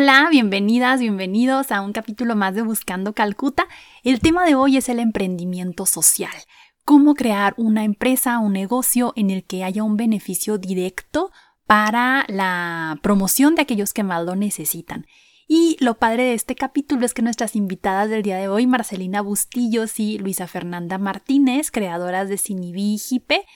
Hola, bienvenidas, bienvenidos a un capítulo más de Buscando Calcuta. El tema de hoy es el emprendimiento social. Cómo crear una empresa, un negocio en el que haya un beneficio directo para la promoción de aquellos que más lo necesitan. Y lo padre de este capítulo es que nuestras invitadas del día de hoy, Marcelina Bustillos y Luisa Fernanda Martínez, creadoras de Sinibí Jipe,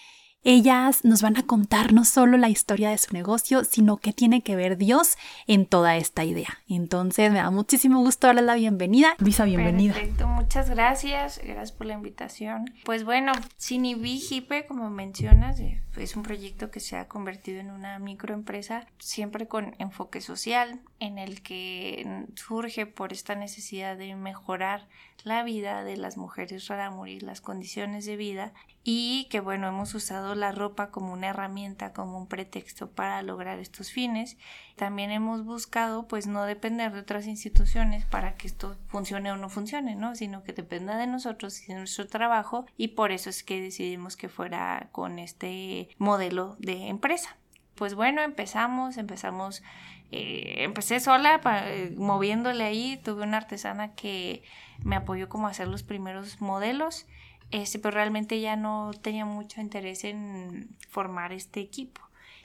ellas nos van a contar no solo la historia de su negocio, sino qué tiene que ver Dios en toda esta idea. Entonces me da muchísimo gusto darles la bienvenida. Luisa, bienvenida. Perfecto, muchas gracias. Gracias por la invitación. Pues bueno, Hipe, como mencionas, eh, es un proyecto que se ha convertido en una microempresa, siempre con enfoque social, en el que surge por esta necesidad de mejorar la vida de las mujeres morir las condiciones de vida y que bueno, hemos usado la ropa como una herramienta, como un pretexto para lograr estos fines. También hemos buscado pues no depender de otras instituciones para que esto funcione o no funcione, ¿no? Sino que dependa de nosotros y de nuestro trabajo y por eso es que decidimos que fuera con este modelo de empresa. Pues bueno, empezamos, empezamos, eh, empecé sola eh, moviéndole ahí, tuve una artesana que me apoyó como a hacer los primeros modelos, este, pero realmente ya no tenía mucho interés en formar este equipo.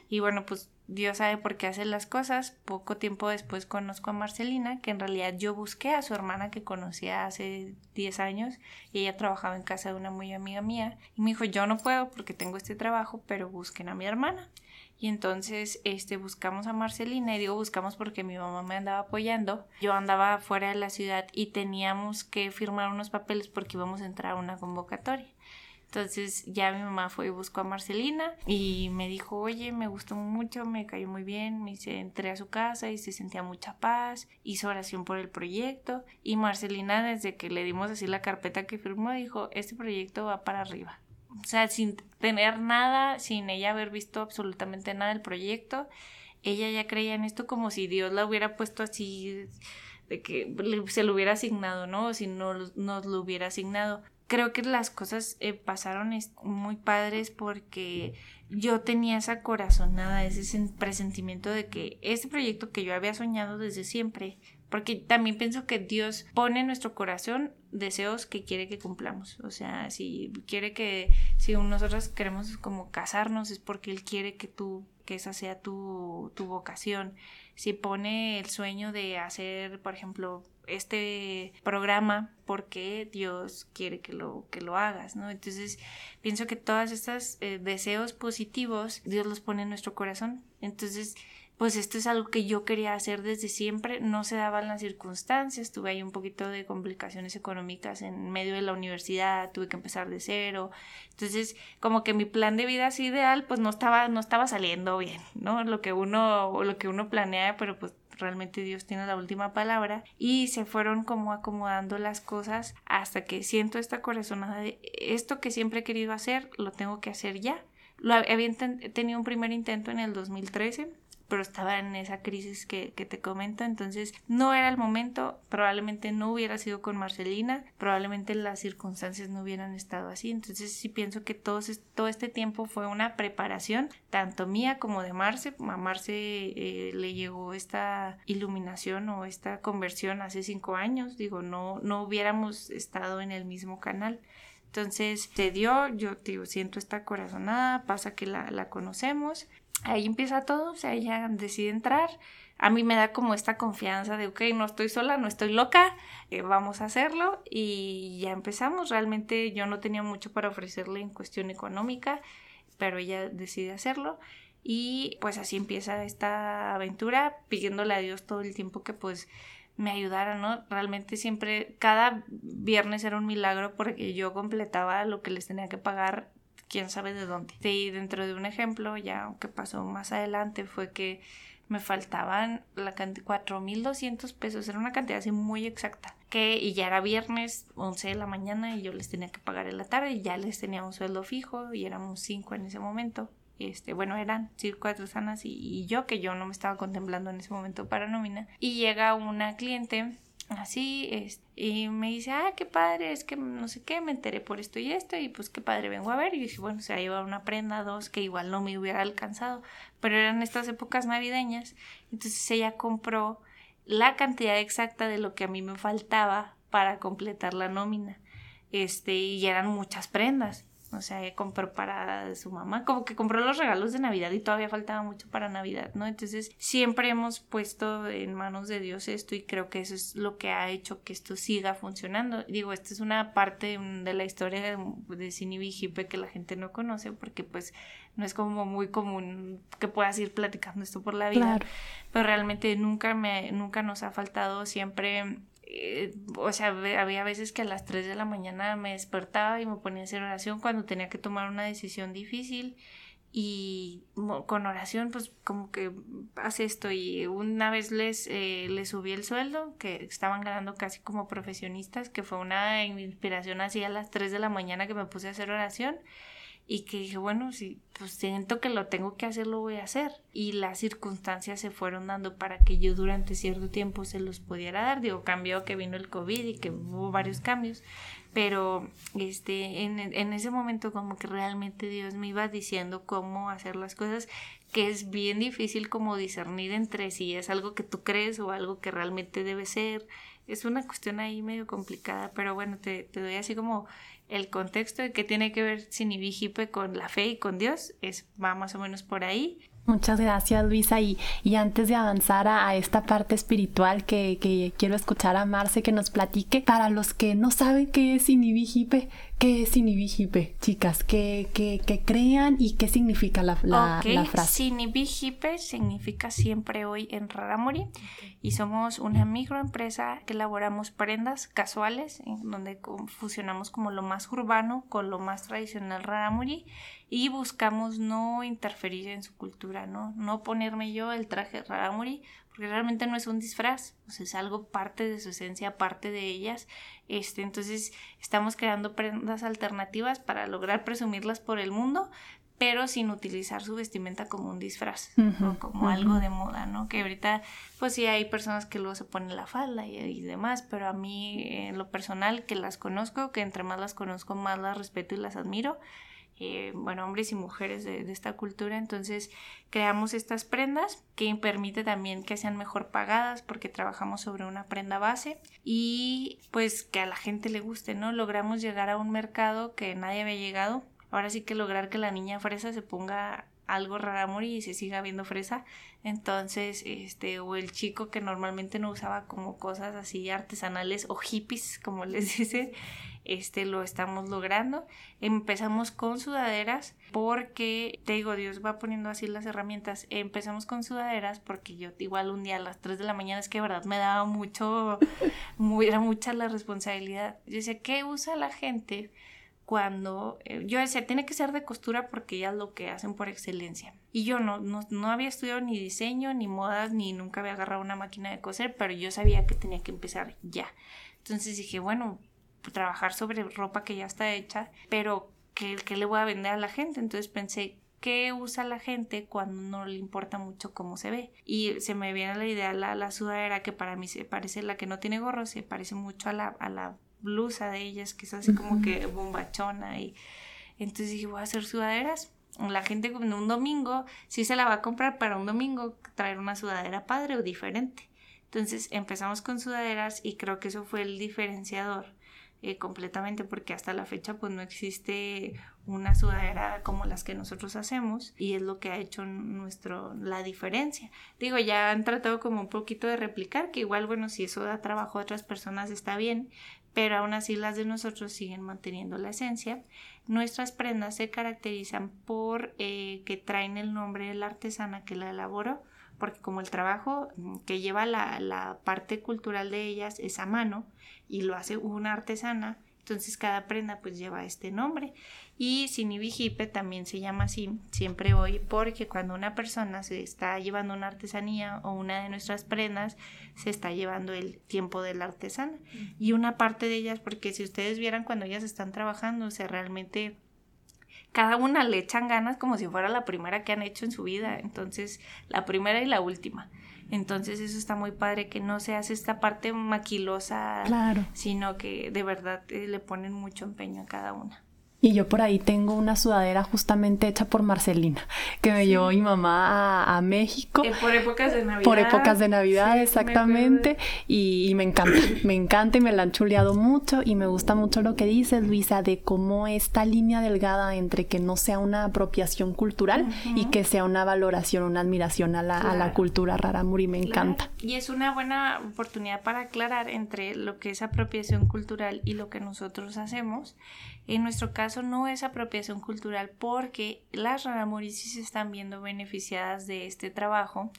Y bueno, pues Dios sabe por qué hace las cosas. Poco tiempo después conozco a Marcelina, que en realidad yo busqué a su hermana que conocía hace 10 años y ella trabajaba en casa de una muy amiga mía. Y me dijo, yo no puedo porque tengo este trabajo, pero busquen a mi hermana. Y entonces este, buscamos a Marcelina y digo buscamos porque mi mamá me andaba apoyando. Yo andaba fuera de la ciudad y teníamos que firmar unos papeles porque íbamos a entrar a una convocatoria. Entonces ya mi mamá fue y buscó a Marcelina y me dijo, oye, me gustó mucho, me cayó muy bien, me dice, entré a su casa y se sentía mucha paz, hizo oración por el proyecto y Marcelina desde que le dimos así la carpeta que firmó dijo, este proyecto va para arriba. O sea, sin tener nada, sin ella haber visto absolutamente nada del proyecto, ella ya creía en esto como si Dios la hubiera puesto así, de que se lo hubiera asignado, ¿no? O si no nos lo hubiera asignado. Creo que las cosas eh, pasaron muy padres porque yo tenía esa corazonada, ese presentimiento de que ese proyecto que yo había soñado desde siempre, porque también pienso que Dios pone en nuestro corazón deseos que quiere que cumplamos. O sea, si quiere que, si nosotros queremos como casarnos, es porque Él quiere que tú, que esa sea tu, tu vocación. Si pone el sueño de hacer, por ejemplo, este programa porque Dios quiere que lo, que lo hagas, ¿no? Entonces, pienso que todos estos eh, deseos positivos, Dios los pone en nuestro corazón. Entonces, pues esto es algo que yo quería hacer desde siempre, no se daban las circunstancias, tuve ahí un poquito de complicaciones económicas en medio de la universidad, tuve que empezar de cero, entonces como que mi plan de vida así ideal pues no estaba, no estaba saliendo bien, ¿no? Lo que uno, lo que uno planea, pero pues realmente Dios tiene la última palabra y se fueron como acomodando las cosas hasta que siento esta corazonada de esto que siempre he querido hacer, lo tengo que hacer ya. Lo había tenido un primer intento en el 2013 pero estaba en esa crisis que, te comento, entonces no era el momento, probablemente no hubiera sido con Marcelina, probablemente las circunstancias no hubieran estado así, entonces sí pienso que todo, todo este tiempo fue una preparación, tanto mía como de Marce, a Marce eh, le llegó esta iluminación o esta conversión hace cinco años, digo, no, no hubiéramos estado en el mismo canal. Entonces se dio, yo digo, siento esta corazonada, pasa que la, la conocemos ahí empieza todo, o sea, ella decide entrar. A mí me da como esta confianza de, ok, no estoy sola, no estoy loca, eh, vamos a hacerlo y ya empezamos. Realmente yo no tenía mucho para ofrecerle en cuestión económica, pero ella decide hacerlo y pues así empieza esta aventura pidiéndole a Dios todo el tiempo que pues me ayudara, ¿no? Realmente siempre, cada viernes era un milagro porque yo completaba lo que les tenía que pagar quién sabe de dónde. Y dentro de un ejemplo, ya que pasó más adelante, fue que me faltaban la 4.200 pesos, era una cantidad así muy exacta. Que, y ya era viernes, 11 de la mañana, y yo les tenía que pagar en la tarde, y ya les tenía un sueldo fijo, y éramos cinco en ese momento. Este, bueno, eran sí, cuatro sanas y, y yo, que yo no me estaba contemplando en ese momento para nómina. Y llega una cliente así, y me dice, ah, qué padre, es que no sé qué, me enteré por esto y esto, y pues qué padre, vengo a ver, y dije, bueno, se va una prenda, dos, que igual no me hubiera alcanzado, pero eran estas épocas navideñas, entonces ella compró la cantidad exacta de lo que a mí me faltaba para completar la nómina, este, y eran muchas prendas, o sea, compró para su mamá, como que compró los regalos de Navidad y todavía faltaba mucho para Navidad, ¿no? Entonces, siempre hemos puesto en manos de Dios esto y creo que eso es lo que ha hecho que esto siga funcionando. Digo, esta es una parte de la historia de, de Hipe que la gente no conoce porque pues no es como muy común que puedas ir platicando esto por la vida, pero realmente nunca me nunca nos ha faltado siempre eh, o sea, había veces que a las 3 de la mañana me despertaba y me ponía a hacer oración cuando tenía que tomar una decisión difícil y con oración pues como que hace esto y una vez les, eh, les subí el sueldo que estaban ganando casi como profesionistas que fue una inspiración así a las 3 de la mañana que me puse a hacer oración y que dije, bueno, si pues siento que lo tengo que hacer, lo voy a hacer. Y las circunstancias se fueron dando para que yo durante cierto tiempo se los pudiera dar. Digo, cambió que vino el COVID y que hubo varios cambios, pero este, en, en ese momento como que realmente Dios me iba diciendo cómo hacer las cosas, que es bien difícil como discernir entre si es algo que tú crees o algo que realmente debe ser. Es una cuestión ahí medio complicada, pero bueno, te, te doy así como el contexto de qué tiene que ver Sinibijipe con la fe y con Dios es, va más o menos por ahí. Muchas gracias Luisa y, y antes de avanzar a, esta parte espiritual que, que, quiero escuchar a Marce que nos platique, para los que no saben qué es Sinibijipe, ¿qué es Sinibijipe, chicas? Que, que, que, crean y qué significa la, la, la frase. Sinibijipe significa siempre hoy en Raramuri y somos una microempresa que elaboramos prendas casuales en donde fusionamos como lo más urbano con lo más tradicional Raramuri y buscamos no interferir en su cultura, ¿no? No ponerme yo el traje Raramuri, porque realmente no es un disfraz, o sea, es algo parte de su esencia, parte de ellas. Este, entonces, estamos creando prendas alternativas para lograr presumirlas por el mundo, pero sin utilizar su vestimenta como un disfraz o como algo de moda, ¿no? Que ahorita, pues sí hay personas que luego se ponen la falda y, demás, pero a mí, en lo personal, que las conozco, que entre más las conozco, más las respeto y las admiro, eh, bueno, hombres y mujeres de, esta cultura. Entonces creamos estas prendas que permite también que sean mejor pagadas porque trabajamos sobre una prenda base y pues que a la gente le guste, ¿no? Logramos llegar a un mercado que nadie había llegado. Ahora sí que lograr que la niña fresa se ponga algo raramuri y se siga viendo fresa. Entonces, este, o el chico que normalmente no usaba como cosas así artesanales o hippies, como les dice, este, lo estamos logrando. Empezamos con sudaderas porque, te digo, Dios va poniendo así las herramientas. Empezamos con sudaderas porque yo igual un día a las 3 de la mañana es que, verdad, me daba mucho, muy, era mucha la responsabilidad. Yo decía, ¿qué usa la gente? Cuando eh, yo decía, tiene que ser de costura porque ya es lo que hacen por excelencia. Y yo no, no, no, había estudiado ni diseño, ni modas, ni nunca había agarrado una máquina de coser, pero yo sabía que tenía que empezar ya. Entonces dije, bueno, trabajar sobre ropa que ya está hecha, pero ¿qué, qué le voy a vender a la gente? Entonces pensé, ¿qué usa la gente cuando no le importa mucho cómo se ve? Y se me viene la idea la, la sudadera que para mí se parece, la que no tiene gorro, se parece mucho a la, a la blusa de ellas, que es así como que bombachona. Y entonces dije, voy a hacer sudaderas. La gente un domingo sí se la va a comprar para un domingo traer una sudadera padre o diferente. Entonces empezamos con sudaderas y creo que eso fue el diferenciador eh, completamente porque hasta la fecha pues no existe una sudadera como las que nosotros hacemos y es lo que ha hecho nuestro la diferencia digo ya han tratado como un poquito de replicar que igual bueno si eso da trabajo a otras personas está bien pero aún así las de nosotros siguen manteniendo la esencia. Nuestras prendas se caracterizan por eh, que traen el nombre de la artesana que la elaboró, porque como el trabajo que lleva la, la parte cultural de ellas es a mano y lo hace una artesana, Entonces cada prenda pues lleva este nombre. Y Sinibijipe también se llama así, siempre hoy, porque cuando una persona se está llevando una artesanía o una de nuestras prendas, se está llevando el tiempo de la artesana. Y una parte de ellas, porque si ustedes vieran cuando ellas están trabajando, o sea, realmente cada una le echan ganas como si fuera la primera que han hecho en su vida. Entonces, la primera y la última. Entonces eso está muy padre que no se hace esta parte maquilosa, claro. sino que de verdad eh, le ponen mucho empeño a cada una. Y yo por ahí tengo una sudadera justamente hecha por Marcelina, que me llevó mi mamá a, México. Eh, por épocas de Navidad. Por épocas de Navidad, exactamente. Y, me encanta, me encanta y me la han chuleado mucho. Y me gusta mucho lo que dices, Luisa, de cómo esta línea delgada entre que no sea una apropiación cultural y que sea una valoración, una admiración a la, a la cultura raramuri. Me encanta. Y es una buena oportunidad para aclarar entre lo que es apropiación cultural y lo que nosotros hacemos. En nuestro caso no es apropiación cultural porque las raramuris sí se están viendo beneficiadas de este trabajo,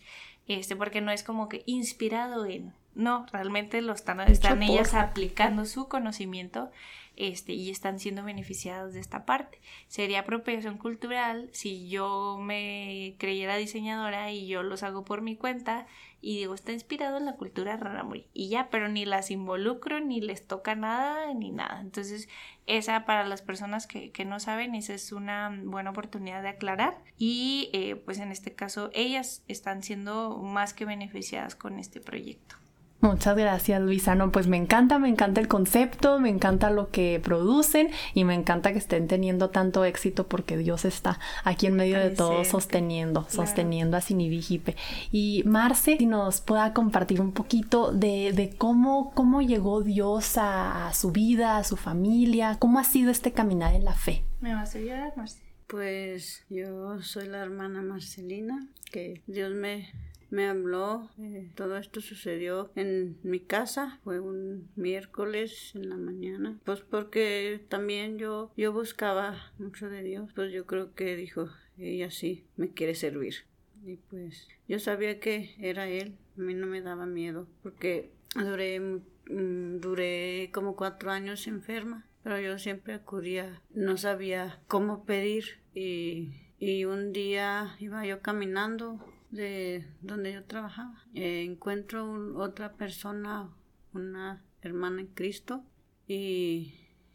este, porque no es como que inspirado en, no, realmente lo están, están ellas aplicando su conocimiento este, y están siendo beneficiadas de esta parte. Sería apropiación cultural si yo me creyera diseñadora y yo los hago por mi cuenta y digo, está inspirado en la cultura rarámuri y ya, pero ni las involucro, ni les toca nada, ni nada. Entonces, esa para las personas que, que no saben, esa es una buena oportunidad de aclarar y eh, pues en este caso ellas están siendo más que beneficiadas con este proyecto. Muchas gracias, Luisa. No, pues me encanta, me encanta el concepto, me encanta lo que producen y me encanta que estén teniendo tanto éxito porque Dios está aquí en medio de todo sosteniendo, sosteniendo a Sinibijipe. Y Marce, si nos pueda compartir un poquito de, cómo, cómo llegó Dios a, su vida, a su familia, cómo ha sido este caminar en la fe. ¿Me vas a ayudar, Marce? Pues yo soy la hermana Marcelina, que Dios me me habló. Eh, todo esto sucedió en mi casa. Fue un miércoles en la mañana. Pues porque también yo, yo buscaba mucho de Dios. Pues yo creo que dijo, ella sí me quiere servir. Y pues yo sabía que era Él. A mí no me daba miedo porque duré, mm, duré como cuatro años enferma. Pero yo siempre acudía. No sabía cómo pedir. Y, y un día iba yo caminando de donde yo trabajaba. Eh, encuentro otra persona, una hermana en Cristo, y,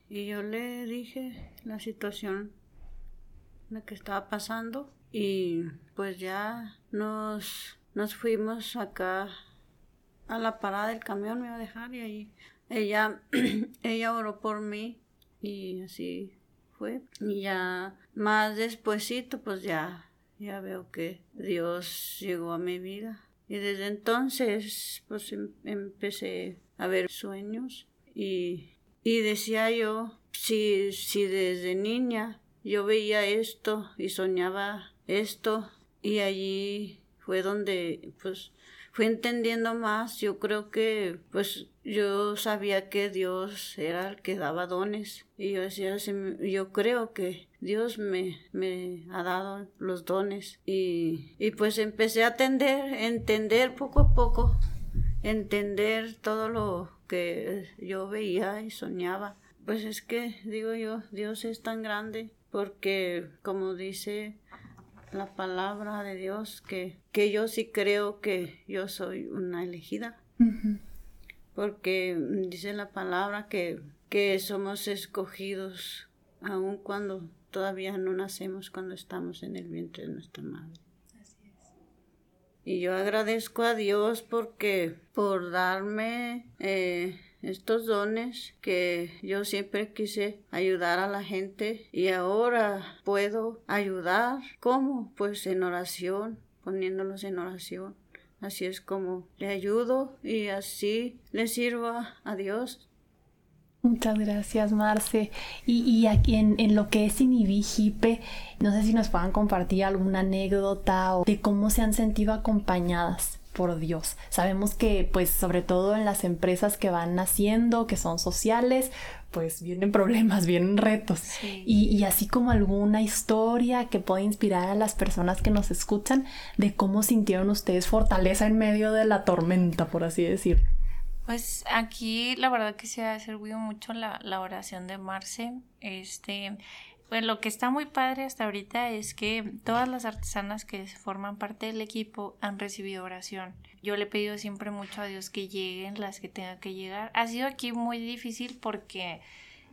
y yo le dije la situación la que estaba pasando y pues ya nos, nos fuimos acá a la parada del camión, me iba a dejar y ahí ella, ella oró por mí y así fue. Y ya más despuesito pues ya ya veo que Dios llegó a mi vida. Y desde entonces, pues em, empecé a ver sueños y, y decía yo, si, si desde niña yo veía esto y soñaba esto, y allí fue donde, pues, fui entendiendo más. Yo creo que, pues, yo sabía que Dios era el que daba dones. Y yo decía, yo creo que Dios me, me ha dado los dones. Y, y pues empecé a atender, entender poco a poco, entender todo lo que yo veía y soñaba. Pues es que, digo yo, Dios es tan grande porque, como dice la palabra de Dios, que, que yo sí creo que yo soy una elegida. Porque dice la palabra que, que somos escogidos aun cuando todavía no nacemos, cuando estamos en el vientre de nuestra madre. Así es. Y yo agradezco a Dios porque por darme eh, estos dones que yo siempre quise ayudar a la gente y ahora puedo ayudar. ¿Cómo? Pues en oración, poniéndolos en oración. Así es como le ayudo y así le sirvo a Dios. Muchas gracias, Marce. Y, aquí en, en, lo que es Inhibi no sé si nos puedan compartir alguna anécdota o de cómo se han sentido acompañadas por Dios. Sabemos que, pues, sobre todo en las empresas que van naciendo, que son sociales, pues vienen problemas, vienen retos. Y, y, así como alguna historia que pueda inspirar a las personas que nos escuchan de cómo sintieron ustedes fortaleza en medio de la tormenta, por así decir. Pues aquí la verdad que se ha servido mucho la, la oración de Marce. Este, pues lo que está muy padre hasta ahorita es que todas las artesanas que forman parte del equipo han recibido oración. Yo le he pedido siempre mucho a Dios que lleguen las que tengan que llegar. Ha sido aquí muy difícil porque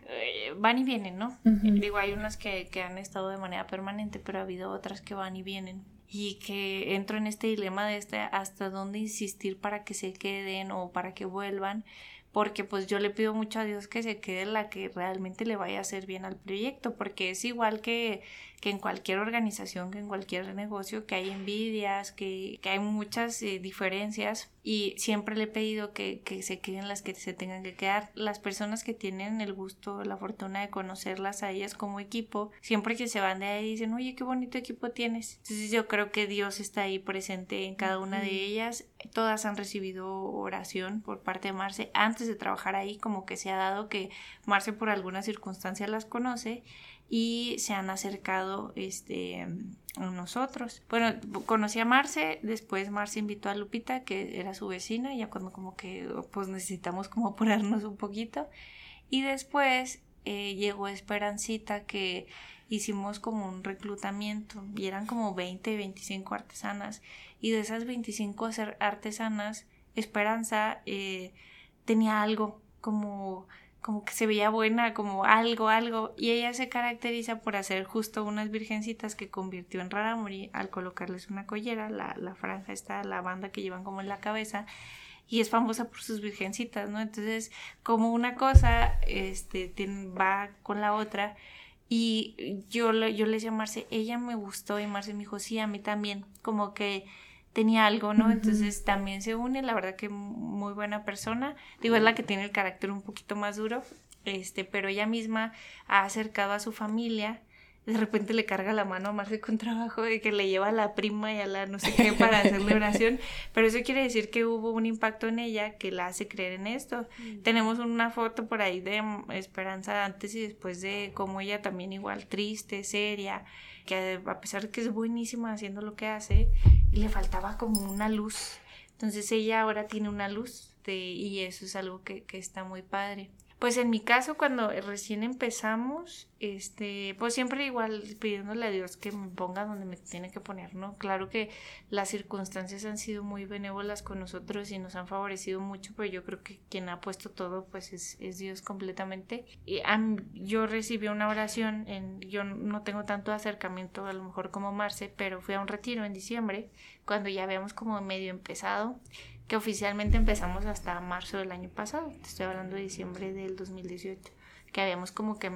eh, van y vienen, ¿no? Digo, hay unas que, que han estado de manera permanente, pero ha habido otras que van y vienen y que entro en este dilema de este hasta dónde insistir para que se queden o para que vuelvan porque pues yo le pido mucho a Dios que se quede la que realmente le vaya a hacer bien al proyecto, porque es igual que, que en cualquier organización, que en cualquier negocio, que hay envidias, que, que hay muchas eh, diferencias y siempre le he pedido que, que, se queden las que se tengan que quedar. Las personas que tienen el gusto, la fortuna de conocerlas a ellas como equipo, siempre que se van de ahí dicen, oye, qué bonito equipo tienes. Entonces yo creo que Dios está ahí presente en cada una de ellas. Todas han recibido oración por parte de Marce antes de trabajar ahí, como que se ha dado que Marce por alguna circunstancia las conoce y se han acercado este, a nosotros. Bueno, conocí a Marce, después Marce invitó a Lupita, que era su vecina, ya cuando como que pues necesitamos como apurarnos un poquito. Y después eh, llegó Esperancita, que hicimos como un reclutamiento y eran como 20, 25 artesanas. Y de esas 25 artesanas, Esperanza eh, tenía algo como como que se veía buena, como algo, algo, y ella se caracteriza por hacer justo unas virgencitas que convirtió en Raramuri al colocarles una collera, la, la franja está, la banda que llevan como en la cabeza, y es famosa por sus virgencitas, ¿no? Entonces, como una cosa este, va con la otra, y yo, yo le decía a Marce, ella me gustó, y Marce me dijo, sí, a mí también, como que tenía algo, ¿no? Entonces también se une, la verdad que muy buena persona. Digo, es la que tiene el carácter un poquito más duro, este, pero ella misma ha acercado a su familia. De repente le carga la mano a Marce con trabajo de que le lleva a la prima y a la no sé qué para hacerle oración, pero eso quiere decir que hubo un impacto en ella que la hace creer en esto. Tenemos una foto por ahí de Esperanza antes y después de cómo ella también igual triste, seria, que a pesar de que es buenísima haciendo lo que hace, le faltaba como una luz. Entonces ella ahora tiene una luz y eso es algo que, que está muy padre. Pues en mi caso, cuando recién empezamos, este, pues siempre igual pidiéndole a Dios que me ponga donde me tiene que poner, ¿no? Claro que las circunstancias han sido muy benévolas con nosotros y nos han favorecido mucho, pero yo creo que quien ha puesto todo, pues es, es Dios completamente. Y yo recibí una oración, en, yo no tengo tanto acercamiento a lo mejor como Marce, pero fui a un retiro en diciembre, cuando ya habíamos como medio empezado que oficialmente empezamos hasta marzo del año pasado, te estoy hablando de diciembre del 2018, que habíamos como que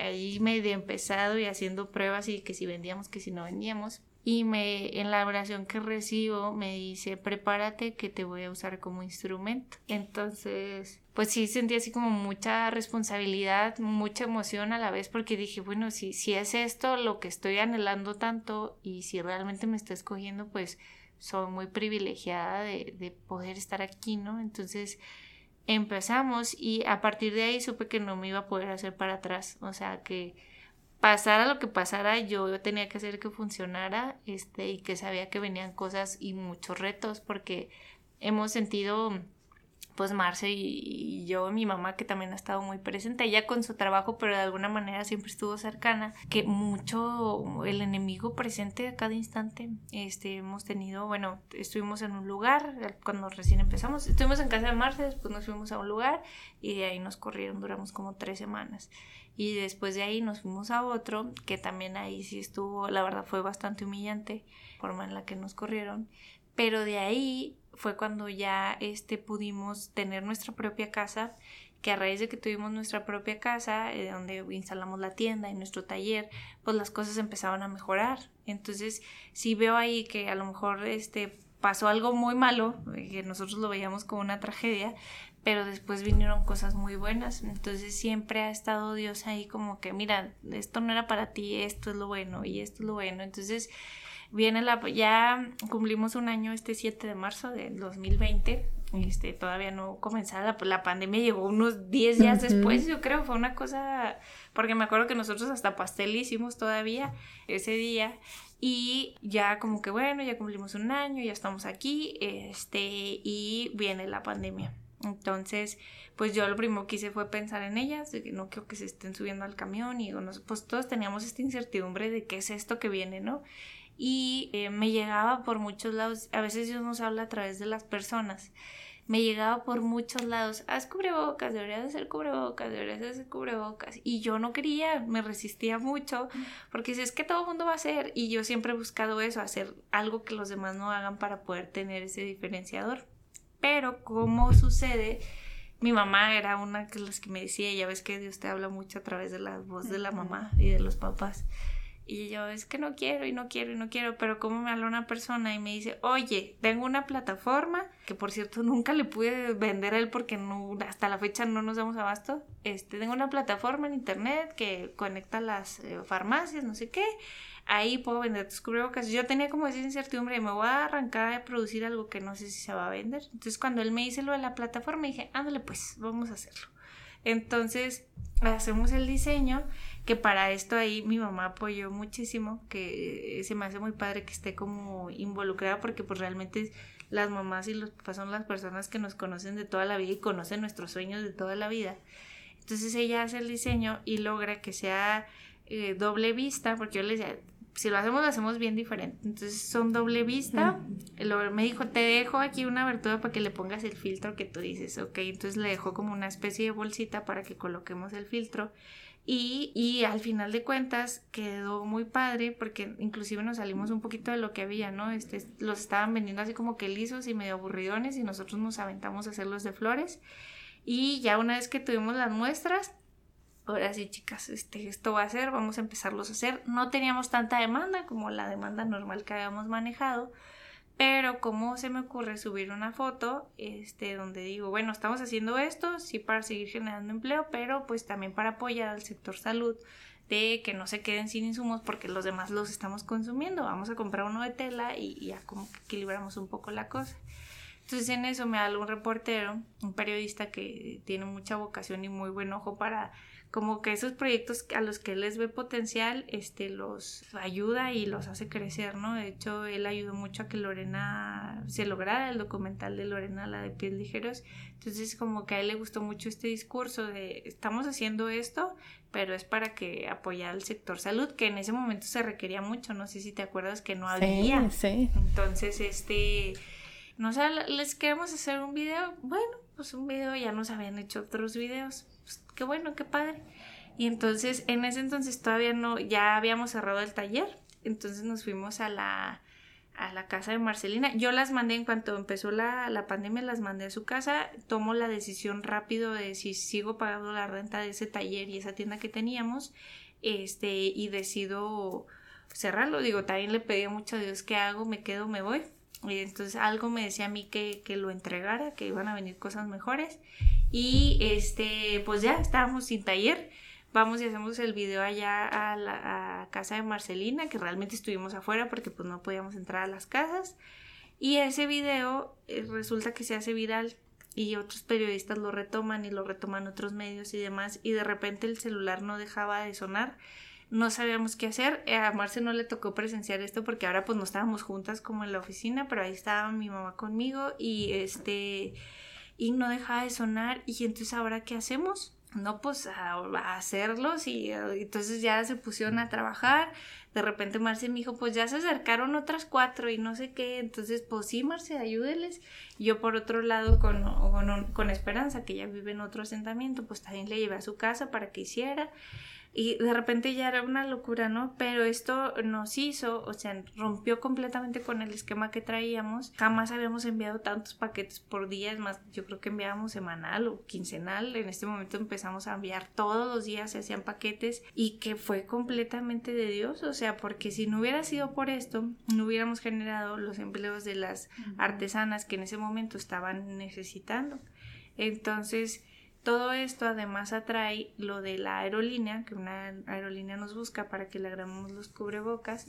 ahí medio empezado y haciendo pruebas y que si vendíamos, que si no vendíamos. Y me, en la oración que recibo me dice, prepárate que te voy a usar como instrumento. Entonces, pues sí sentí así como mucha responsabilidad, mucha emoción a la vez porque dije, bueno, si, si es esto lo que estoy anhelando tanto y si realmente me está escogiendo, pues soy muy privilegiada de, de, poder estar aquí, ¿no? Entonces empezamos y a partir de ahí supe que no me iba a poder hacer para atrás, o sea que pasara lo que pasara, yo tenía que hacer que funcionara, este, y que sabía que venían cosas y muchos retos, porque hemos sentido pues Marce y, yo, mi mamá que también ha estado muy presente, ella con su trabajo, pero de alguna manera siempre estuvo cercana, que mucho el enemigo presente a cada instante, este, hemos tenido, bueno, estuvimos en un lugar cuando recién empezamos, estuvimos en casa de Marce, después nos fuimos a un lugar y de ahí nos corrieron, duramos como tres semanas. Y después de ahí nos fuimos a otro, que también ahí sí estuvo, la verdad fue bastante humillante, forma en la que nos corrieron, pero de ahí fue cuando ya este, pudimos tener nuestra propia casa, que a raíz de que tuvimos nuestra propia casa, eh, donde instalamos la tienda y nuestro taller, pues las cosas empezaban a mejorar. Entonces, si veo ahí que a lo mejor este, pasó algo muy malo, eh, que nosotros lo veíamos como una tragedia, pero después vinieron cosas muy buenas. Entonces siempre ha estado Dios ahí como que, mira, esto no era para ti, esto es lo bueno y esto es lo bueno. Entonces, Viene la, ya cumplimos un año este 7 de marzo del 2020. Este, todavía no comenzaba la, la pandemia, llegó unos 10 días después, yo creo, fue una cosa, porque me acuerdo que nosotros hasta pastel hicimos todavía ese día y ya como que bueno, ya cumplimos un año, ya estamos aquí, este, y viene la pandemia. Entonces, pues yo lo primero que hice fue pensar en ellas, de que no quiero que se estén subiendo al camión y pues todos teníamos esta incertidumbre de qué es esto que viene, ¿no? Y eh, me llegaba por muchos lados, a veces Dios nos habla a través de las personas me llegaba por muchos lados, haz cubrebocas, deberías hacer cubrebocas, deberías hacer cubrebocas. Y yo no quería, me resistía mucho, porque si es que todo el mundo va a hacer, y yo siempre he buscado eso, hacer algo que los demás no hagan para poder tener ese diferenciador. Pero, ¿cómo sucede? Mi mamá era una de las que me decía, ya ves que Dios te habla mucho a través de la voz de la mamá y de los papás. Y yo, es que no quiero y no quiero y no quiero, pero como me habla una persona y me dice, oye, tengo una plataforma, que por cierto nunca le pude vender a él porque hasta la fecha no nos damos abasto, este, tengo una plataforma en internet que conecta las eh, farmacias, no sé qué, ahí puedo vender tus cubrebocas. Yo tenía como esa incertidumbre, me voy a arrancar a producir algo que no sé si se va a vender. Entonces cuando él me dice lo de la plataforma, dije, ándale pues, vamos a hacerlo. Entonces hacemos el diseño que para esto ahí mi mamá apoyó muchísimo, que se me hace muy padre que esté como involucrada porque pues realmente las mamás y los papás son las personas que nos conocen de toda la vida y conocen nuestros sueños de toda la vida. Entonces ella hace el diseño y logra que sea eh, doble vista, porque yo le decía, si lo hacemos, lo hacemos bien diferente. Entonces son doble vista. me dijo, te dejo aquí una abertura para que le pongas el filtro que tú dices, ok. Entonces le dejó como una especie de bolsita para que coloquemos el filtro. Y, al final de cuentas quedó muy padre porque inclusive nos salimos un poquito de lo que había, ¿no? Este, los estaban vendiendo así como que lisos y medio aburridones y nosotros nos aventamos a hacerlos de flores. Y ya una vez que tuvimos las muestras, ahora sí chicas, este, esto va a ser, vamos a empezarlos a hacer. No teníamos tanta demanda como la demanda normal que habíamos manejado, pero como se me ocurre subir una foto, este, donde digo, bueno, estamos haciendo esto, sí para seguir generando empleo, pero pues también para apoyar al sector salud de que no se queden sin insumos porque los demás los estamos consumiendo. Vamos a comprar uno de tela y, ya como que equilibramos un poco la cosa. Entonces en eso me da un reportero, un periodista que tiene mucha vocación y muy buen ojo para como que esos proyectos a los que él les ve potencial, este, los ayuda y los hace crecer, ¿no? De hecho, él ayudó mucho a que Lorena se lograra el documental de Lorena, la de pies ligeros. Entonces, como que a él le gustó mucho este discurso de estamos haciendo esto, pero es para que apoyar al sector salud, que en ese momento se requería mucho, no sé si te acuerdas que no había. Sí, Entonces, este, no sé, les queremos hacer un video, bueno, pues un video, ya nos habían hecho otros videos pues, qué bueno, qué padre. Y entonces, en ese entonces todavía no, ya habíamos cerrado el taller, entonces nos fuimos a la, a la casa de Marcelina. Yo las mandé en cuanto empezó la, la, pandemia, las mandé a su casa. Tomo la decisión rápido de si sigo pagando la renta de ese taller y esa tienda que teníamos. Este, y decido cerrarlo. Digo, también le pedí mucho a Dios qué hago, me quedo, me voy. Y entonces algo me decía a mí que, que lo entregara, que iban a venir cosas mejores. Y este, pues ya estábamos sin taller. Vamos y hacemos el video allá a la casa de Marcelina, que realmente estuvimos afuera porque pues no podíamos entrar a las casas. Y ese video eh, resulta que se hace viral y otros periodistas lo retoman y lo retoman otros medios y demás. Y de repente el celular no dejaba de sonar no sabíamos qué hacer. Eh, a Marce no le tocó presenciar esto porque ahora pues no estábamos juntas como en la oficina, pero ahí estaba mi mamá conmigo y este y no dejaba de sonar y entonces ahora qué hacemos? No, pues a, hacerlos y entonces ya se pusieron a trabajar. De repente Marce me dijo, pues ya se acercaron otras cuatro y no sé qué. Entonces, pues sí, Marce, ayúdeles. Yo por otro lado, con, con, con Esperanza, que ya vive en otro asentamiento, pues también le llevé a su casa para que hiciera y de repente ya era una locura, ¿no? Pero esto nos hizo, o sea, rompió completamente con el esquema que traíamos. Jamás habíamos enviado tantos paquetes por día, es más, yo creo que enviábamos semanal o quincenal. En este momento empezamos a enviar todos los días, se hacían paquetes y que fue completamente de Dios, o sea, porque si no hubiera sido por esto, no hubiéramos generado los empleos de las artesanas que en ese momento estaban necesitando. Entonces, todo esto además atrae lo de la aerolínea, que una aerolínea nos busca para que le hagamos los cubrebocas,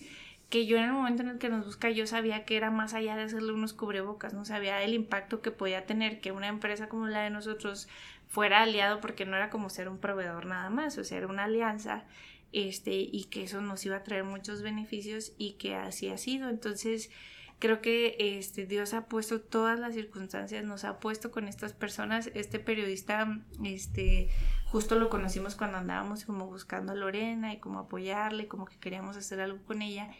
que yo en el momento en el que nos busca yo sabía que era más allá de hacerle unos cubrebocas, no sabía el impacto que podía tener que una empresa como la de nosotros fuera aliado porque no era como ser un proveedor nada más, o sea, era una alianza este y que eso nos iba a traer muchos beneficios y que así ha sido. Entonces, creo que este, Dios ha puesto todas las circunstancias, nos ha puesto con estas personas. Este periodista, este, justo lo conocimos cuando andábamos como buscando a Lorena y como apoyarle, como que queríamos hacer algo con ella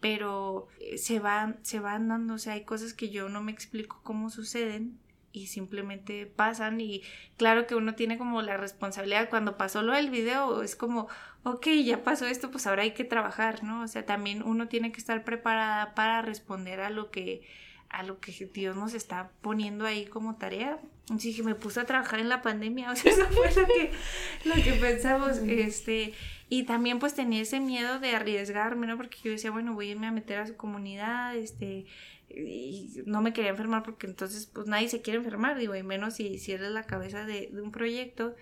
pero eh, se van, se van dando, o sea, hay cosas que yo no me explico cómo suceden y simplemente pasan y claro que uno tiene como la responsabilidad cuando pasó lo del video es como ok ya pasó esto pues ahora hay que trabajar no o sea también uno tiene que estar preparada para responder a lo que a lo que Dios nos está poniendo ahí como tarea. Así que me puse a trabajar en la pandemia o sea eso fue lo que lo que pensamos este y también pues tenía ese miedo de arriesgarme no porque yo decía bueno voy a irme a meter a su comunidad este y no me quería enfermar porque entonces pues nadie se quiere enfermar, digo, y menos si, si eres la cabeza de, un proyecto.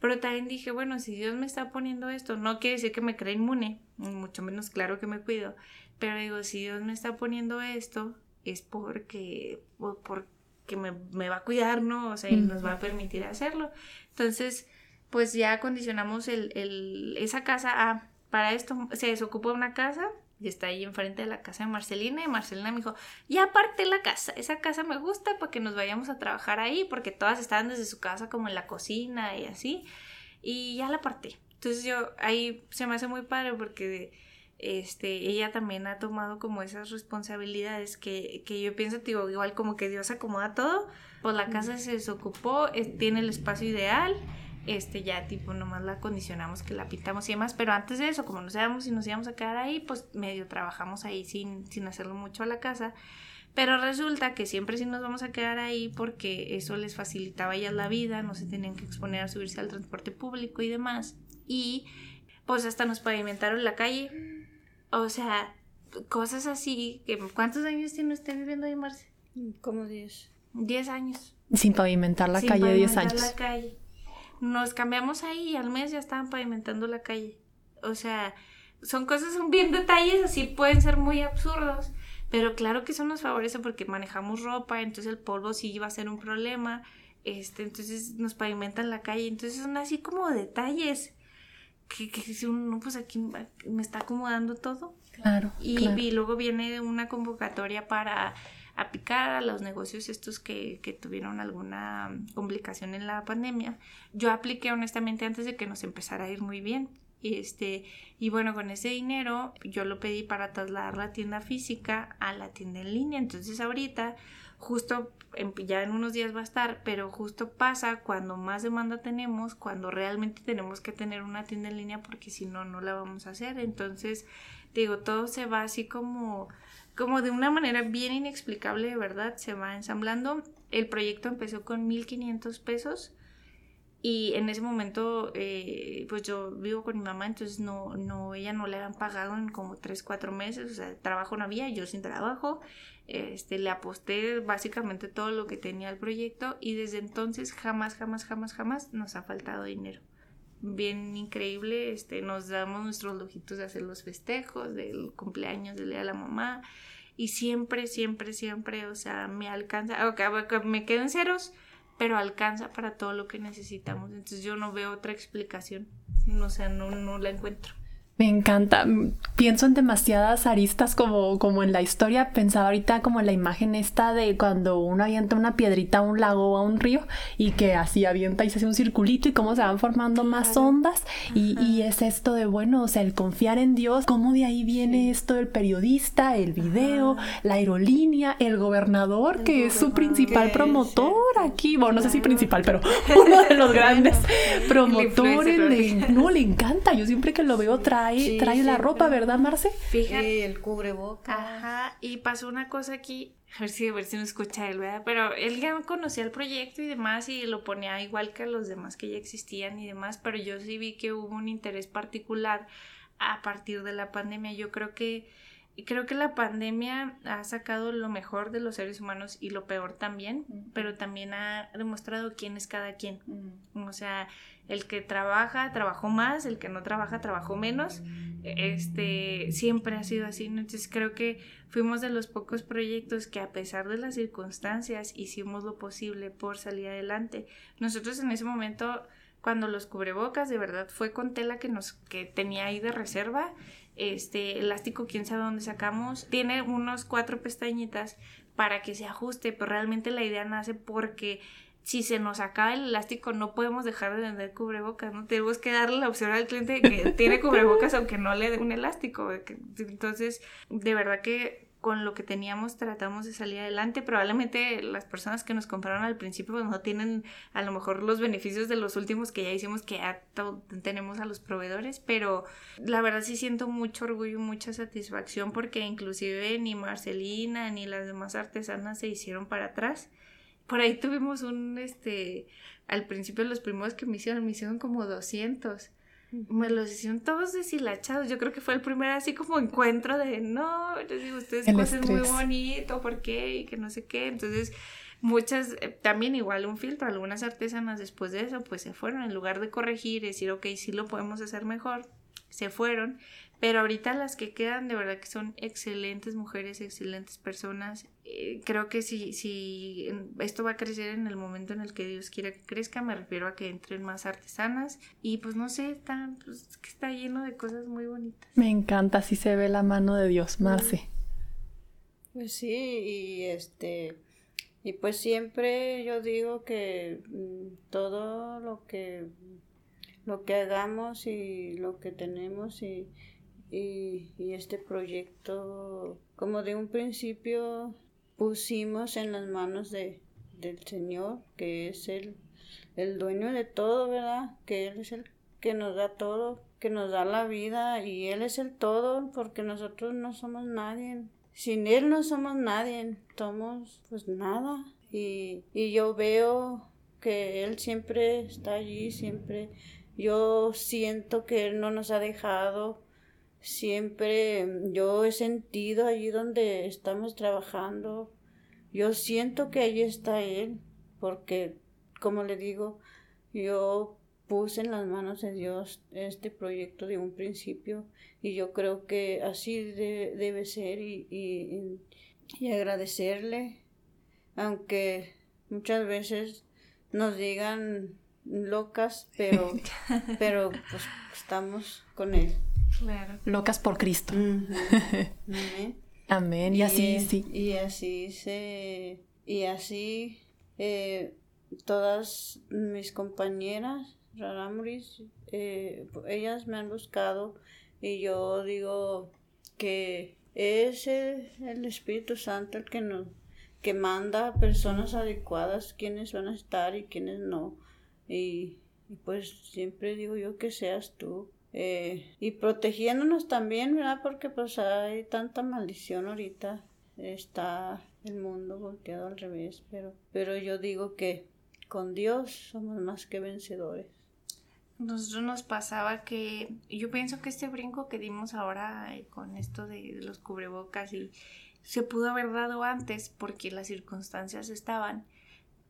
Pero también dije, bueno, si Dios me está poniendo esto, no quiere decir que me crea inmune, mucho menos claro que me cuido, pero digo, si Dios me está poniendo esto, es porque, porque me, me va a cuidar, ¿no? O sea, y nos va a permitir hacerlo. Entonces, pues ya condicionamos el, el, esa casa a, para esto, se desocupó una casa, y está ahí enfrente de la casa de Marcelina y Marcelina me dijo, ya aparte la casa, esa casa me gusta para que nos vayamos a trabajar ahí porque todas estaban desde su casa como en la cocina y así y ya la aparté. Entonces yo ahí se me hace muy padre porque este, ella también ha tomado como esas responsabilidades que, que yo pienso, digo, igual como que Dios acomoda todo, pues la casa se desocupó, eh, tiene el espacio ideal este ya tipo nomás la condicionamos que la pintamos y demás, pero antes de eso, como no sabíamos si nos íbamos a quedar ahí, pues medio trabajamos ahí sin, sin hacerlo mucho a la casa. Pero resulta que siempre sí nos vamos a quedar ahí porque eso les facilitaba ya la vida, no se tenían que exponer a subirse al transporte público y demás. Y pues hasta nos pavimentaron la calle. O sea, cosas así. Que, ¿Cuántos años tiene usted viviendo ahí, Marce? Como 10. 10 años. Sin pavimentar la calle 10 años. La calle nos cambiamos ahí y al mes ya estaban pavimentando la calle. O sea, son cosas, son bien detalles, así pueden ser muy absurdos, pero claro que eso nos favorece porque manejamos ropa, entonces el polvo sí iba a ser un problema, este, entonces nos pavimentan la calle, entonces son así como detalles que, que si uno, pues aquí me está acomodando todo. Claro. Y, y luego viene una convocatoria para aplicar a los negocios estos que, que, tuvieron alguna complicación en la pandemia. Yo apliqué honestamente antes de que nos empezara a ir muy bien. Este, y bueno, con ese dinero yo lo pedí para trasladar la tienda física a la tienda en línea. Entonces ahorita, justo ya en unos días va a estar, pero justo pasa cuando más demanda tenemos, cuando realmente tenemos que tener una tienda en línea porque si no, no la vamos a hacer. Entonces, digo, todo se va así como como de una manera bien inexplicable, de verdad, se va ensamblando. El proyecto empezó con 1.500 pesos y en ese momento, eh, pues yo vivo con mi mamá, entonces no, no, ella no le habían pagado en como 3, 4 meses, o sea, trabajo no había, yo sin trabajo, este, le aposté básicamente todo lo que tenía el proyecto y desde entonces jamás, jamás, jamás, jamás nos ha faltado dinero bien increíble, este, nos damos nuestros lujitos de hacer los festejos, del cumpleaños, del día de la mamá, y siempre, siempre, siempre, o sea, me alcanza, okay, me quedo en ceros, pero alcanza para todo lo que necesitamos, entonces yo no veo otra explicación, o sea, no, no la encuentro. Me encanta. Pienso en demasiadas aristas como, como en la historia. Pensaba ahorita como en la imagen esta de cuando uno avienta una piedrita a un lago o a un río y que así avienta y se hace un circulito y cómo se van formando más ondas. Y, y, es esto de, bueno, o sea, el confiar en Dios, cómo de ahí viene esto del periodista, el video, la aerolínea, el gobernador, que es su principal promotor aquí. Bueno, no sé si principal, pero uno de los grandes promotores. no, le encanta. Yo siempre que lo veo trae trae, la ropa, ¿verdad, Marce? Fíjate. el cubreboca. Ajá, y pasó una cosa aquí, a ver si, a ver si no escucha él, ¿verdad? Pero él ya conocía el proyecto y demás y lo ponía igual que los demás que ya existían y demás, pero yo sí vi que hubo un interés particular a partir de la pandemia. Yo creo que creo que la pandemia ha sacado lo mejor de los seres humanos y lo peor también, pero también ha demostrado quién es cada quien. O sea, el que trabaja trabajó más, el que no trabaja trabajó menos. Este, siempre ha sido así. Entonces creo que fuimos de los pocos proyectos que a pesar de las circunstancias hicimos lo posible por salir adelante. Nosotros en ese momento cuando los cubrebocas de verdad fue con tela que nos que tenía ahí de reserva este elástico, quién sabe dónde sacamos, tiene unos cuatro pestañitas para que se ajuste, pero realmente la idea nace porque si se nos acaba el elástico no podemos dejar de vender cubrebocas, ¿no? Tenemos que darle la opción al cliente que tiene cubrebocas aunque no le dé un elástico. Entonces, de verdad que con lo que teníamos tratamos de salir adelante. Probablemente las personas que nos compraron al principio pues, no tienen a lo mejor los beneficios de los últimos que ya hicimos que ya tenemos a los proveedores, pero la verdad sí siento mucho orgullo y mucha satisfacción porque inclusive ni Marcelina ni las demás artesanas se hicieron para atrás por ahí tuvimos un, este, al principio los primeros que me hicieron, me hicieron como 200. Me los hicieron todos deshilachados. Yo creo que fue el primer así como encuentro de, no, les digo, ustedes cosas muy bonito, ¿por qué? Y que no sé qué. Entonces, muchas, eh, también igual un filtro, algunas artesanas después de eso, pues se fueron, en lugar de corregir y decir, ok, sí lo podemos hacer mejor, se fueron pero ahorita las que quedan de verdad que son excelentes mujeres, excelentes personas. Eh, creo que si, si esto va a crecer en el momento en el que Dios quiera que crezca, me refiero a que entren más artesanas. Y pues no sé, está, pues, que está lleno de cosas muy bonitas. Me encanta, así se ve la mano de Dios, Marce. Pues sí, y este... Y pues siempre yo digo que mm, todo lo que lo que hagamos y lo que tenemos y y, este proyecto, como de un principio, pusimos en las manos de, del Señor, que es el, el dueño de todo, ¿verdad? Que Él es el que nos da todo, que nos da la vida y Él es el todo, porque nosotros no somos nadie. Sin Él no somos nadie, somos pues nada. Y, y yo veo que Él siempre está allí, siempre yo siento que Él no nos ha dejado, siempre yo he sentido allí donde estamos trabajando, yo siento que allí está Él, porque, como le digo, yo puse en las manos de Dios este proyecto de un principio y yo creo que así debe ser y, y, y agradecerle, aunque muchas veces nos digan locas, pero, pero pues estamos con Él. Locas por Cristo. Amén. Y, así, sí. Y así se. Y así eh, todas mis compañeras, Raramuris, eh, ellas me han buscado y yo digo que es el, Espíritu Santo el que nos que manda personas adecuadas quienes van a estar y quienes no y pues siempre digo yo que seas tú eh, y protegiéndonos también, ¿verdad? Porque pues hay tanta maldición ahorita, está el mundo volteado al revés, pero, pero yo digo que con Dios somos más que vencedores. Nosotros nos pasaba que yo pienso que este brinco que dimos ahora eh, con esto de los cubrebocas y se pudo haber dado antes porque las circunstancias estaban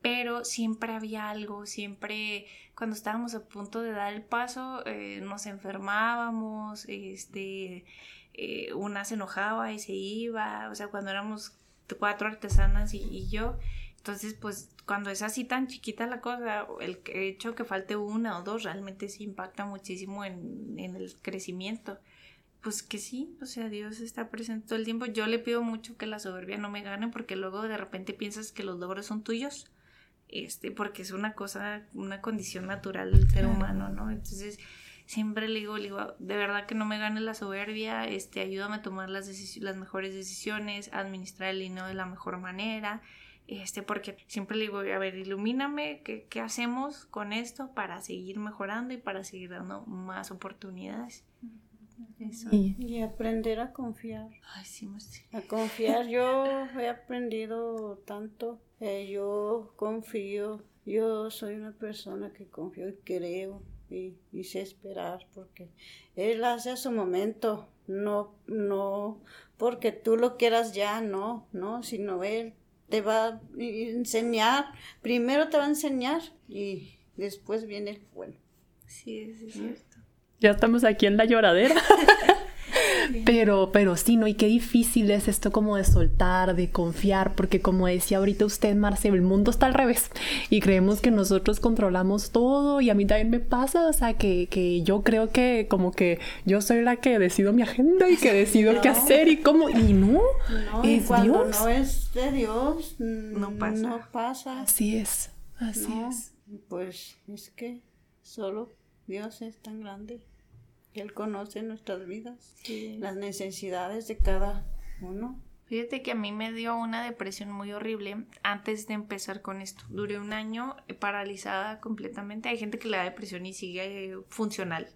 pero siempre había algo, siempre cuando estábamos a punto de dar el paso eh, nos enfermábamos, este, eh, una se enojaba y se iba, o sea, cuando éramos cuatro artesanas y, yo, entonces pues cuando es así tan chiquita la cosa, el hecho que falte una o dos realmente sí impacta muchísimo en, en el crecimiento pues que sí, o sea, Dios está presente todo el tiempo. Yo le pido mucho que la soberbia no me gane porque luego de repente piensas que los logros son tuyos este, porque es una cosa, una condición natural del ser humano, ¿no? Entonces, siempre le digo, le digo, de verdad que no me gane la soberbia, este, ayúdame a tomar las, las mejores decisiones, a administrar el dinero de la mejor manera, este, porque siempre le digo, a ver, ilumíname, ¿qué, qué hacemos con esto para seguir mejorando y para seguir dando más oportunidades? Y aprender a confiar. Ay, sí, A confiar. Yo he aprendido tanto. Eh, yo confío. Yo soy una persona que confío y creo y, y, sé esperar porque Él hace a su momento. No, no porque tú lo quieras ya, no, no, sino Él te va a enseñar. Primero te va a enseñar y después viene el bueno. Sí, es cierto. Ya estamos aquí en la lloradera. Pero, pero sí, ¿no? Y qué difícil es esto como de soltar, de confiar, porque como decía ahorita usted, Marcelo, el mundo está al revés y creemos que nosotros controlamos todo y a mí también me pasa, o sea, que, que yo creo que como que yo soy la que decido mi agenda y que decido qué hacer y cómo, y no, no es cuando no es de Dios, no pasa. No pasa. Así es, así es. Pues es que solo Dios es tan grande Él conoce nuestras vidas, las necesidades de cada uno. Fíjate que a mí me dio una depresión muy horrible antes de empezar con esto. Duré un año paralizada completamente. Hay gente que le da depresión y sigue funcional.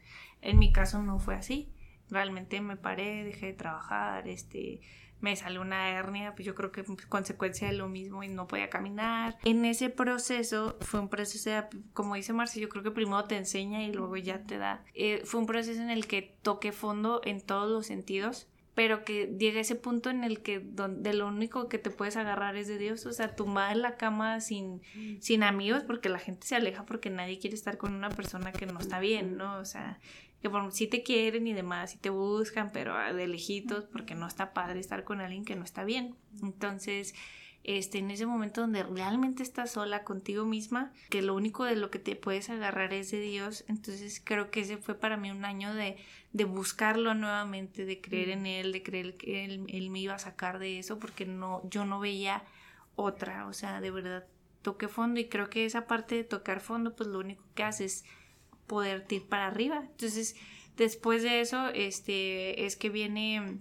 En mi caso no fue así. Realmente me paré, dejé de trabajar, este, me salió una hernia, pues yo creo que consecuencia de lo mismo y no podía caminar. En ese proceso, fue un proceso, de, como dice Marcia, yo creo que primero te enseña y luego ya te da. Eh, fue un proceso en el que toqué fondo en todos los sentidos pero que llega ese punto en el que de lo único que te puedes agarrar es de Dios, o sea, tumbada en la cama sin, sin amigos, porque la gente se aleja porque nadie quiere estar con una persona que no está bien, ¿no? O sea, que por sí te quieren y demás, y te buscan, pero de lejitos, porque no está padre estar con alguien que no está bien. Entonces, este, en ese momento donde realmente estás sola contigo misma, que lo único de lo que te puedes agarrar es de Dios, entonces creo que ese fue para mí un año de, de buscarlo nuevamente, de creer en Él, de creer que él, él, me iba a sacar de eso, porque no, yo no veía otra, o sea, de verdad toqué fondo y creo que esa parte de tocar fondo, pues lo único que hace es poder ir para arriba. Entonces, después de eso, este, es que viene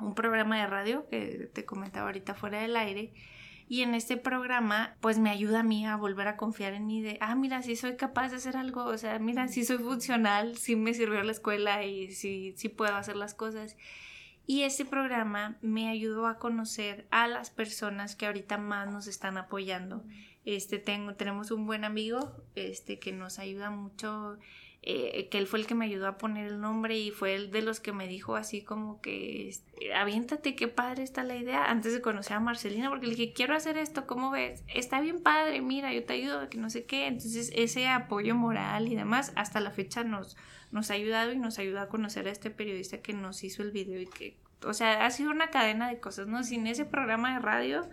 un programa de radio que te comentaba ahorita fuera del aire. Y en este programa, pues me ayuda a mí a volver a confiar en mí de, ah, mira, sí soy capaz de hacer algo, o sea, mira, sí soy funcional, sí me sirvió la escuela y sí, sí puedo hacer las cosas. Y este programa me ayudó a conocer a las personas que ahorita más nos están apoyando. Este, tengo, tenemos un buen amigo este, que nos ayuda mucho, eh, que él fue el que me ayudó a poner el nombre y fue el de los que me dijo así como que, este, aviéntate, qué padre está la idea, antes de conocer a Marcelina, porque le dije, quiero hacer esto, ¿cómo ves? Está bien padre, mira, yo te ayudo, que no sé qué. Entonces, ese apoyo moral y demás, hasta la fecha nos, nos ha ayudado y nos ayuda a conocer a este periodista que nos hizo el video y que, o sea, ha sido una cadena de cosas, ¿no? Sin ese programa de radio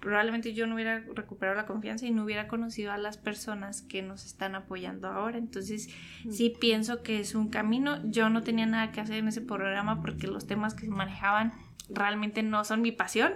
probablemente yo no hubiera recuperado la confianza y no hubiera conocido a las personas que nos están apoyando ahora. Entonces, sí pienso que es un camino. Yo no tenía nada que hacer en ese programa porque los temas que se manejaban realmente no son mi pasión,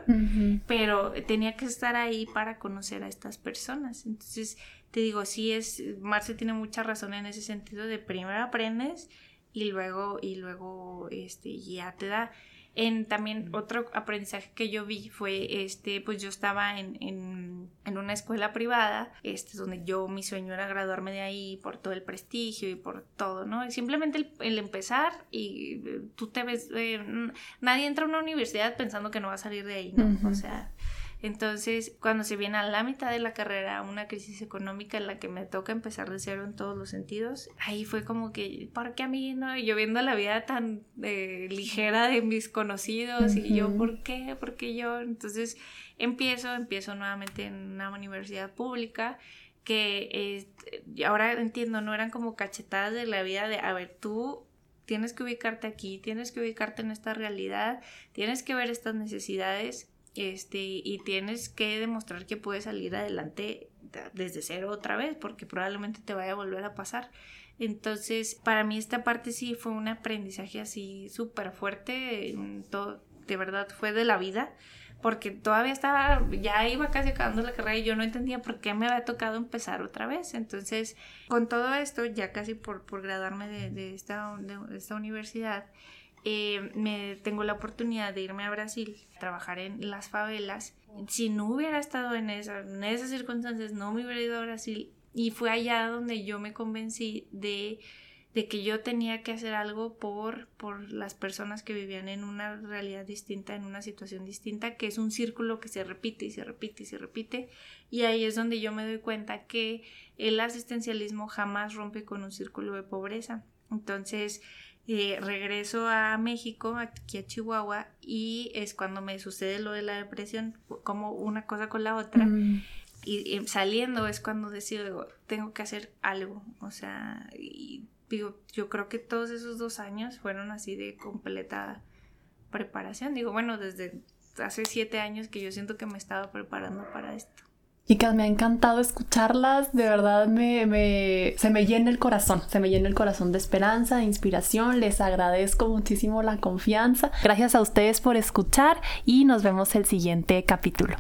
pero tenía que estar ahí para conocer a estas personas. Entonces, te digo, sí es, Marce tiene mucha razón en ese sentido de primero aprendes y luego, y luego, este, ya te da en también otro aprendizaje que yo vi fue, este, pues yo estaba en, en, en, una escuela privada, este, donde yo, mi sueño era graduarme de ahí por todo el prestigio y por todo, ¿no? simplemente el, empezar y eh, tú te ves, eh, nadie entra a una universidad pensando que no va a salir de ahí, ¿no? O sea, entonces, cuando se viene a la mitad de la carrera una crisis económica en la que me toca empezar de cero en todos los sentidos, ahí fue como que, ¿por qué a mí no? Y yo viendo la vida tan eh, ligera de mis conocidos y yo, ¿por qué? ¿Por qué yo? Entonces, empiezo, empiezo nuevamente en una universidad pública que ahora entiendo, no eran como cachetadas de la vida de, a ver, tú tienes que ubicarte aquí, tienes que ubicarte en esta realidad, tienes que ver estas necesidades este, y tienes que demostrar que puedes salir adelante desde cero otra vez, porque probablemente te vaya a volver a pasar. Entonces, para mí esta parte sí fue un aprendizaje así súper fuerte, de verdad fue de la vida, porque todavía estaba, ya iba casi acabando la carrera y yo no entendía por qué me había tocado empezar otra vez. Entonces, con todo esto, ya casi por, por graduarme de, de, esta, de esta universidad, eh, me tengo la oportunidad de irme a Brasil, trabajar en las favelas. Si no hubiera estado en, esa, esas circunstancias, no me hubiera ido a Brasil. Y fue allá donde yo me convencí de, de que yo tenía que hacer algo por, por las personas que vivían en una realidad distinta, en una situación distinta, que es un círculo que se repite y se repite y se repite. Y ahí es donde yo me doy cuenta que el asistencialismo jamás rompe con un círculo de pobreza. Entonces, eh, regreso a México, aquí a Chihuahua, y es cuando me sucede lo de la depresión, como una cosa con la otra. Mm. Y, saliendo es cuando decido, tengo que hacer algo. O sea, y digo, yo creo que todos esos dos años fueron así de completa preparación. Digo, bueno, desde hace siete años que yo siento que me estaba preparando para esto. Chicas, me ha encantado escucharlas, de verdad me, se me llena el corazón, se me llena el corazón de esperanza, de inspiración, les agradezco muchísimo la confianza. Gracias a ustedes por escuchar y nos vemos el siguiente capítulo.